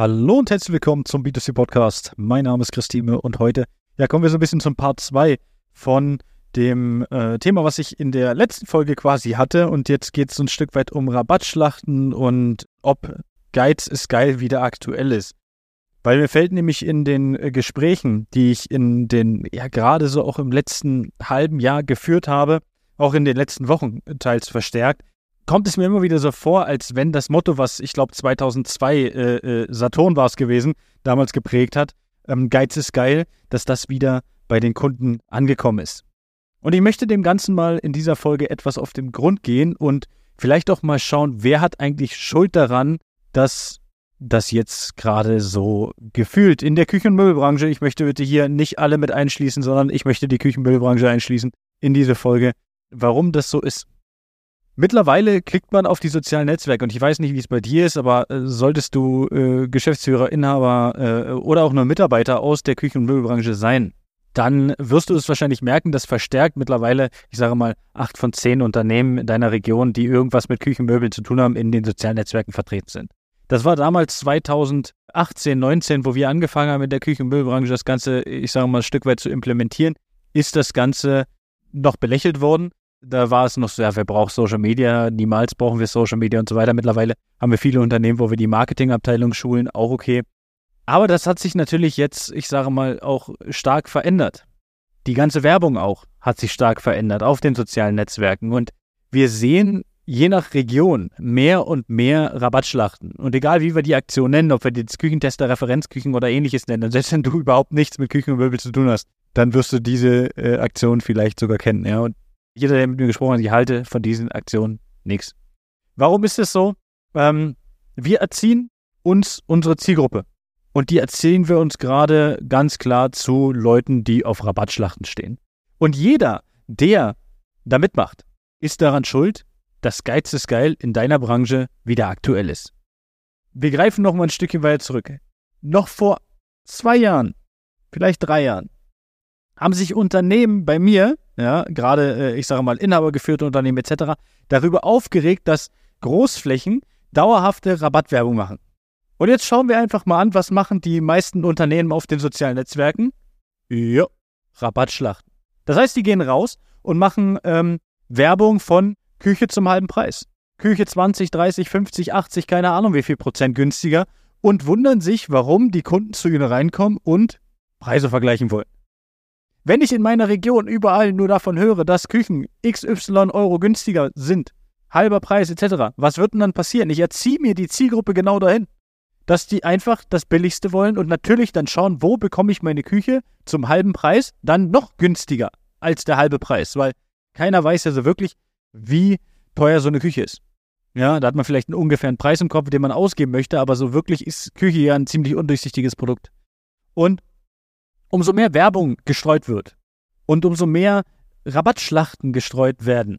Hallo und herzlich willkommen zum B2C Podcast. Mein Name ist Christine und heute ja, kommen wir so ein bisschen zum Part 2 von dem äh, Thema, was ich in der letzten Folge quasi hatte. Und jetzt geht es so ein Stück weit um Rabattschlachten und ob Geiz ist geil wieder aktuell ist. Weil mir fällt nämlich in den äh, Gesprächen, die ich in den, ja, gerade so auch im letzten halben Jahr geführt habe, auch in den letzten Wochen teils verstärkt, kommt es mir immer wieder so vor, als wenn das Motto, was ich glaube 2002 äh, äh, Saturn war es gewesen, damals geprägt hat, ähm, Geiz ist geil, dass das wieder bei den Kunden angekommen ist. Und ich möchte dem Ganzen mal in dieser Folge etwas auf den Grund gehen und vielleicht auch mal schauen, wer hat eigentlich Schuld daran, dass das jetzt gerade so gefühlt in der Küchen- und Möbelbranche, ich möchte bitte hier nicht alle mit einschließen, sondern ich möchte die Küchen- und Möbelbranche einschließen in diese Folge, warum das so ist. Mittlerweile klickt man auf die sozialen Netzwerke und ich weiß nicht, wie es bei dir ist, aber äh, solltest du äh, Geschäftsführer, Inhaber äh, oder auch nur Mitarbeiter aus der Küchen- und Möbelbranche sein, dann wirst du es wahrscheinlich merken, dass verstärkt mittlerweile, ich sage mal, acht von zehn Unternehmen in deiner Region, die irgendwas mit Küchenmöbeln zu tun haben, in den sozialen Netzwerken vertreten sind. Das war damals 2018, 19, wo wir angefangen haben, in der Küchen- und Möbelbranche das Ganze, ich sage mal, ein Stück weit zu implementieren, ist das Ganze noch belächelt worden. Da war es noch so, ja, wer braucht Social Media? Niemals brauchen wir Social Media und so weiter. Mittlerweile haben wir viele Unternehmen, wo wir die Marketingabteilung schulen, auch okay. Aber das hat sich natürlich jetzt, ich sage mal, auch stark verändert. Die ganze Werbung auch hat sich stark verändert auf den sozialen Netzwerken. Und wir sehen je nach Region mehr und mehr Rabattschlachten. Und egal wie wir die Aktion nennen, ob wir die Küchentester, Referenzküchen oder ähnliches nennen, selbst wenn du überhaupt nichts mit Küchen und Möbel zu tun hast, dann wirst du diese äh, Aktion vielleicht sogar kennen. Ja? Und jeder, der mit mir gesprochen hat, ich halte von diesen Aktionen nichts. Warum ist es so? Ähm, wir erziehen uns unsere Zielgruppe. Und die erzählen wir uns gerade ganz klar zu Leuten, die auf Rabattschlachten stehen. Und jeder, der da mitmacht, ist daran schuld, dass Geiz ist geil in deiner Branche wieder aktuell ist. Wir greifen noch mal ein Stückchen weiter zurück. Noch vor zwei Jahren, vielleicht drei Jahren, haben sich Unternehmen bei mir, ja, gerade, äh, ich sage mal, inhabergeführte Unternehmen etc., darüber aufgeregt, dass Großflächen dauerhafte Rabattwerbung machen. Und jetzt schauen wir einfach mal an, was machen die meisten Unternehmen auf den sozialen Netzwerken? Ja, Rabattschlachten. Das heißt, die gehen raus und machen ähm, Werbung von Küche zum halben Preis. Küche 20, 30, 50, 80, keine Ahnung wie viel Prozent günstiger und wundern sich, warum die Kunden zu ihnen reinkommen und Preise vergleichen wollen. Wenn ich in meiner Region überall nur davon höre, dass Küchen XY Euro günstiger sind, halber Preis etc., was wird denn dann passieren? Ich erziehe mir die Zielgruppe genau dahin, dass die einfach das Billigste wollen und natürlich dann schauen, wo bekomme ich meine Küche zum halben Preis, dann noch günstiger als der halbe Preis, weil keiner weiß ja so wirklich, wie teuer so eine Küche ist. Ja, da hat man vielleicht einen ungefähren Preis im Kopf, den man ausgeben möchte, aber so wirklich ist Küche ja ein ziemlich undurchsichtiges Produkt. Und umso mehr Werbung gestreut wird und umso mehr Rabattschlachten gestreut werden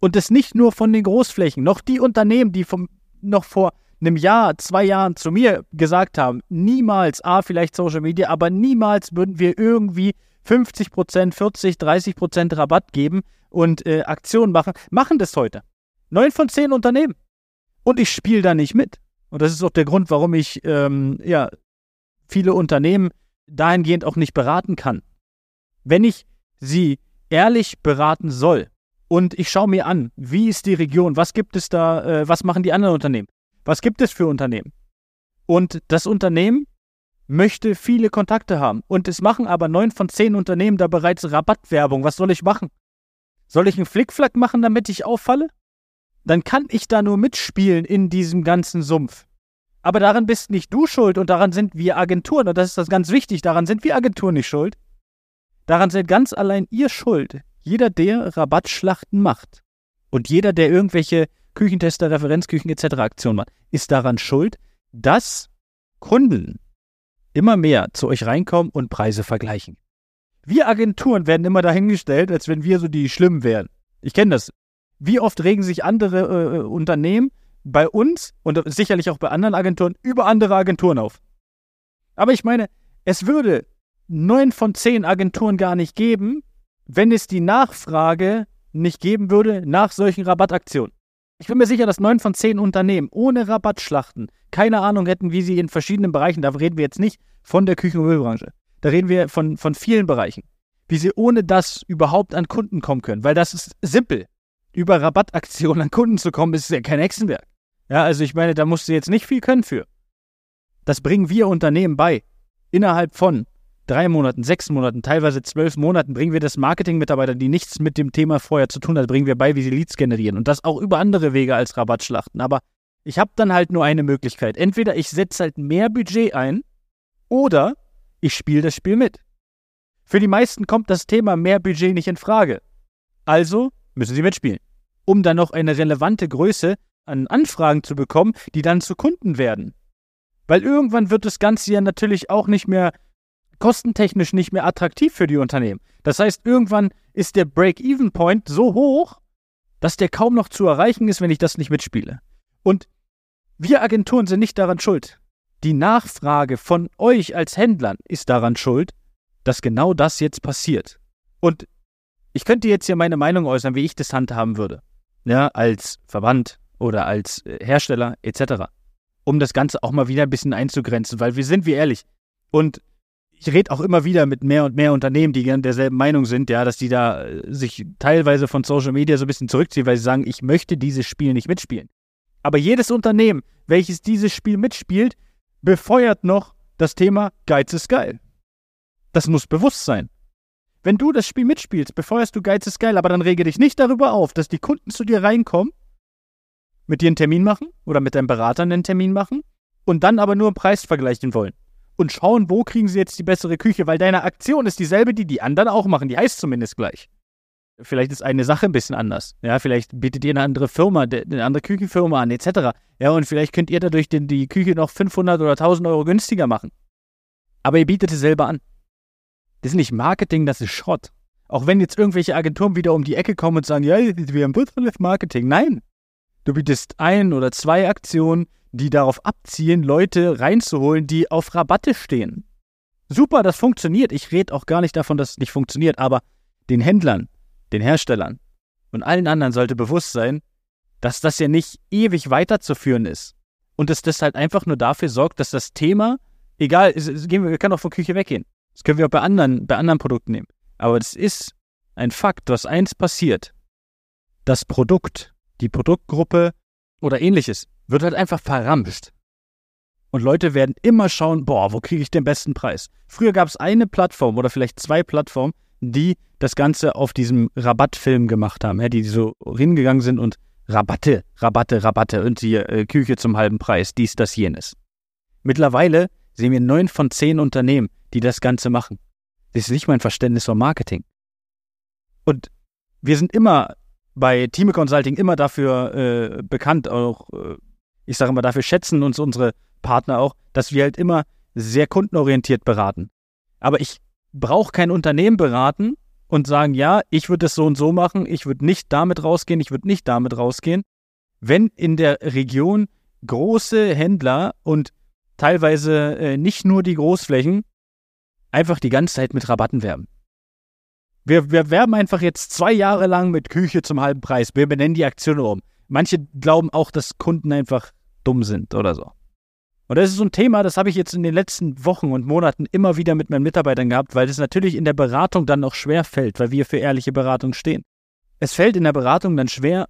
und es nicht nur von den Großflächen, noch die Unternehmen, die vom, noch vor einem Jahr, zwei Jahren zu mir gesagt haben, niemals, A, vielleicht Social Media, aber niemals würden wir irgendwie 50 Prozent, 40, 30 Prozent Rabatt geben und äh, Aktionen machen, machen das heute. Neun von zehn Unternehmen. Und ich spiele da nicht mit. Und das ist auch der Grund, warum ich ähm, ja, viele Unternehmen dahingehend auch nicht beraten kann. Wenn ich sie ehrlich beraten soll und ich schaue mir an, wie ist die Region, was gibt es da, äh, was machen die anderen Unternehmen, was gibt es für Unternehmen. Und das Unternehmen möchte viele Kontakte haben. Und es machen aber neun von zehn Unternehmen da bereits Rabattwerbung. Was soll ich machen? Soll ich einen Flickflack machen, damit ich auffalle? Dann kann ich da nur mitspielen in diesem ganzen Sumpf. Aber daran bist nicht du schuld und daran sind wir Agenturen, und das ist das ganz wichtig, daran sind wir Agenturen nicht schuld. Daran seid ganz allein ihr schuld. Jeder, der Rabattschlachten macht und jeder, der irgendwelche Küchentester, Referenzküchen etc. Aktionen macht, ist daran schuld, dass Kunden immer mehr zu euch reinkommen und Preise vergleichen. Wir Agenturen werden immer dahingestellt, als wenn wir so die Schlimmen wären. Ich kenne das. Wie oft regen sich andere äh, Unternehmen bei uns und sicherlich auch bei anderen Agenturen über andere Agenturen auf. Aber ich meine, es würde neun von zehn Agenturen gar nicht geben, wenn es die Nachfrage nicht geben würde nach solchen Rabattaktionen. Ich bin mir sicher, dass neun von zehn Unternehmen ohne Rabattschlachten keine Ahnung hätten, wie sie in verschiedenen Bereichen, da reden wir jetzt nicht von der Küchen- und Möbelbranche, da reden wir von, von vielen Bereichen, wie sie ohne das überhaupt an Kunden kommen können. Weil das ist simpel. Über Rabattaktionen an Kunden zu kommen, ist ja kein Hexenwerk. Ja, also ich meine, da musst du jetzt nicht viel können für. Das bringen wir Unternehmen bei. Innerhalb von drei Monaten, sechs Monaten, teilweise zwölf Monaten bringen wir das Marketing-Mitarbeiter, die nichts mit dem Thema vorher zu tun hat, bringen wir bei, wie sie Leads generieren. Und das auch über andere Wege als Rabattschlachten. Aber ich habe dann halt nur eine Möglichkeit. Entweder ich setze halt mehr Budget ein oder ich spiele das Spiel mit. Für die meisten kommt das Thema mehr Budget nicht in Frage. Also müssen sie mitspielen, um dann noch eine relevante Größe an Anfragen zu bekommen, die dann zu Kunden werden. Weil irgendwann wird das Ganze ja natürlich auch nicht mehr kostentechnisch nicht mehr attraktiv für die Unternehmen. Das heißt, irgendwann ist der Break-Even-Point so hoch, dass der kaum noch zu erreichen ist, wenn ich das nicht mitspiele. Und wir Agenturen sind nicht daran schuld. Die Nachfrage von euch als Händlern ist daran schuld, dass genau das jetzt passiert. Und ich könnte jetzt hier meine Meinung äußern, wie ich das handhaben würde. Ja, als Verband oder als äh, Hersteller etc. Um das Ganze auch mal wieder ein bisschen einzugrenzen, weil wir sind wie ehrlich. Und ich rede auch immer wieder mit mehr und mehr Unternehmen, die derselben Meinung sind, ja, dass die da äh, sich teilweise von Social Media so ein bisschen zurückziehen, weil sie sagen, ich möchte dieses Spiel nicht mitspielen. Aber jedes Unternehmen, welches dieses Spiel mitspielt, befeuert noch das Thema Geiz ist geil. Das muss bewusst sein. Wenn du das Spiel mitspielst, befeuerst du Geiz ist geil, aber dann rege dich nicht darüber auf, dass die Kunden zu dir reinkommen, mit dir einen Termin machen oder mit deinem Berater einen Termin machen und dann aber nur einen Preis vergleichen wollen. Und schauen, wo kriegen sie jetzt die bessere Küche, weil deine Aktion ist dieselbe, die die anderen auch machen. Die heißt zumindest gleich. Vielleicht ist eine Sache ein bisschen anders. Ja, vielleicht bietet ihr eine andere Firma, eine andere Küchenfirma an, etc. Ja, und vielleicht könnt ihr dadurch den, die Küche noch 500 oder 1000 Euro günstiger machen. Aber ihr bietet es selber an. Das ist nicht Marketing, das ist Schrott. Auch wenn jetzt irgendwelche Agenturen wieder um die Ecke kommen und sagen, ja, wir haben virtuelles Marketing. Nein. Du bietest ein oder zwei Aktionen, die darauf abzielen, Leute reinzuholen, die auf Rabatte stehen. Super, das funktioniert. Ich rede auch gar nicht davon, dass es nicht funktioniert, aber den Händlern, den Herstellern und allen anderen sollte bewusst sein, dass das ja nicht ewig weiterzuführen ist. Und dass das halt einfach nur dafür sorgt, dass das Thema, egal, es, es, gehen wir, können auch von Küche weggehen. Das können wir auch bei anderen, bei anderen Produkten nehmen. Aber das ist ein Fakt, was eins passiert. Das Produkt, die Produktgruppe oder ähnliches wird halt einfach verramscht. Und Leute werden immer schauen, boah, wo kriege ich den besten Preis? Früher gab es eine Plattform oder vielleicht zwei Plattformen, die das Ganze auf diesem Rabattfilm gemacht haben, ja, die so hingegangen sind und Rabatte, Rabatte, Rabatte und die äh, Küche zum halben Preis, dies, das, jenes. Mittlerweile sehen wir neun von zehn Unternehmen, die das Ganze machen. Das ist nicht mein Verständnis von Marketing. Und wir sind immer bei Team Consulting immer dafür äh, bekannt, auch äh, ich sage immer, dafür schätzen uns unsere Partner auch, dass wir halt immer sehr kundenorientiert beraten. Aber ich brauche kein Unternehmen beraten und sagen, ja, ich würde das so und so machen, ich würde nicht damit rausgehen, ich würde nicht damit rausgehen. Wenn in der Region große Händler und teilweise äh, nicht nur die Großflächen einfach die ganze Zeit mit Rabatten werben. Wir, wir werben einfach jetzt zwei Jahre lang mit Küche zum halben Preis. Wir benennen die Aktion um. Manche glauben auch, dass Kunden einfach dumm sind oder so. Und das ist so ein Thema, das habe ich jetzt in den letzten Wochen und Monaten immer wieder mit meinen Mitarbeitern gehabt, weil es natürlich in der Beratung dann auch schwer fällt, weil wir für ehrliche Beratung stehen. Es fällt in der Beratung dann schwer,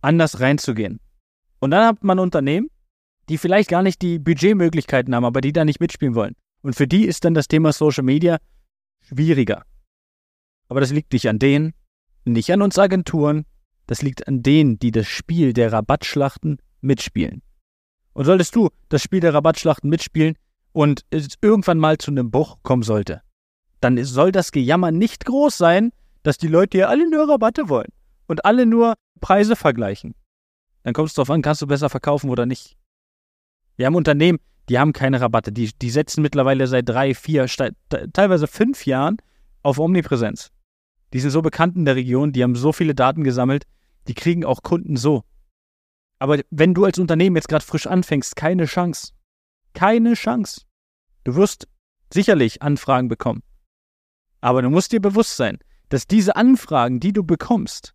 anders reinzugehen. Und dann hat man Unternehmen, die vielleicht gar nicht die Budgetmöglichkeiten haben, aber die da nicht mitspielen wollen. Und für die ist dann das Thema Social Media schwieriger. Aber das liegt nicht an denen, nicht an uns Agenturen, das liegt an denen, die das Spiel der Rabattschlachten mitspielen. Und solltest du das Spiel der Rabattschlachten mitspielen und es irgendwann mal zu einem Bruch kommen sollte, dann soll das Gejammer nicht groß sein, dass die Leute ja alle nur Rabatte wollen und alle nur Preise vergleichen. Dann kommt es darauf an, kannst du besser verkaufen oder nicht. Wir haben Unternehmen, die haben keine Rabatte. Die, die setzen mittlerweile seit drei, vier, teilweise fünf Jahren auf Omnipräsenz. Die sind so bekannt in der Region, die haben so viele Daten gesammelt, die kriegen auch Kunden so. Aber wenn du als Unternehmen jetzt gerade frisch anfängst, keine Chance. Keine Chance. Du wirst sicherlich Anfragen bekommen. Aber du musst dir bewusst sein, dass diese Anfragen, die du bekommst,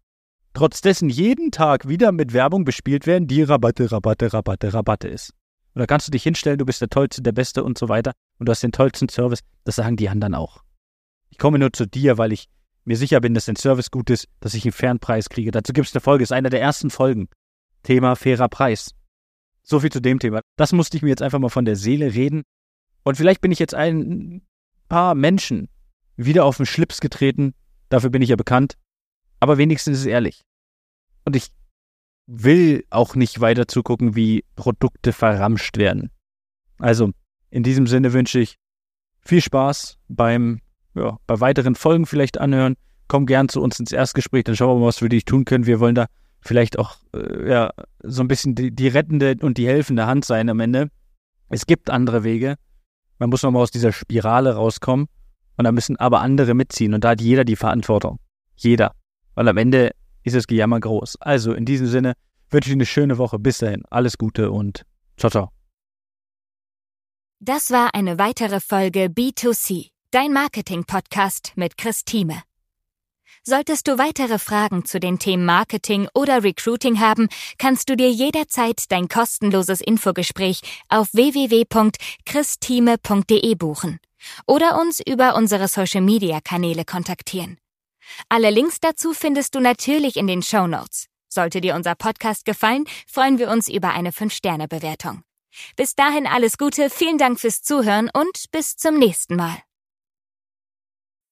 trotz dessen jeden Tag wieder mit Werbung bespielt werden, die Rabatte, Rabatte, Rabatte, Rabatte ist. Und da kannst du dich hinstellen, du bist der Tollste, der Beste und so weiter und du hast den tollsten Service. Das sagen die anderen auch. Ich komme nur zu dir, weil ich mir sicher bin, dass dein Service gut ist, dass ich einen fairen Preis kriege. Dazu gibt es eine Folge, ist einer der ersten Folgen. Thema fairer Preis. So viel zu dem Thema. Das musste ich mir jetzt einfach mal von der Seele reden. Und vielleicht bin ich jetzt ein paar Menschen wieder auf den Schlips getreten. Dafür bin ich ja bekannt. Aber wenigstens ist es ehrlich. Und ich will auch nicht weiter zugucken, wie Produkte verramscht werden. Also, in diesem Sinne wünsche ich viel Spaß beim, ja, bei weiteren Folgen vielleicht anhören. Komm gern zu uns ins Erstgespräch, dann schauen wir mal, was wir dich tun können. Wir wollen da vielleicht auch, äh, ja, so ein bisschen die, die rettende und die helfende Hand sein am Ende. Es gibt andere Wege. Man muss nochmal aus dieser Spirale rauskommen. Und da müssen aber andere mitziehen. Und da hat jeder die Verantwortung. Jeder. Weil am Ende ist das Gejammer groß. Also in diesem Sinne wünsche ich eine schöne Woche. Bis dahin. Alles Gute und ciao, ciao. Das war eine weitere Folge B2C, dein Marketing-Podcast mit Chris Thieme. Solltest du weitere Fragen zu den Themen Marketing oder Recruiting haben, kannst du dir jederzeit dein kostenloses Infogespräch auf www.christime.de buchen oder uns über unsere Social-Media-Kanäle kontaktieren. Alle Links dazu findest du natürlich in den Show Notes. Sollte dir unser Podcast gefallen, freuen wir uns über eine 5-Sterne-Bewertung. Bis dahin alles Gute, vielen Dank fürs Zuhören und bis zum nächsten Mal.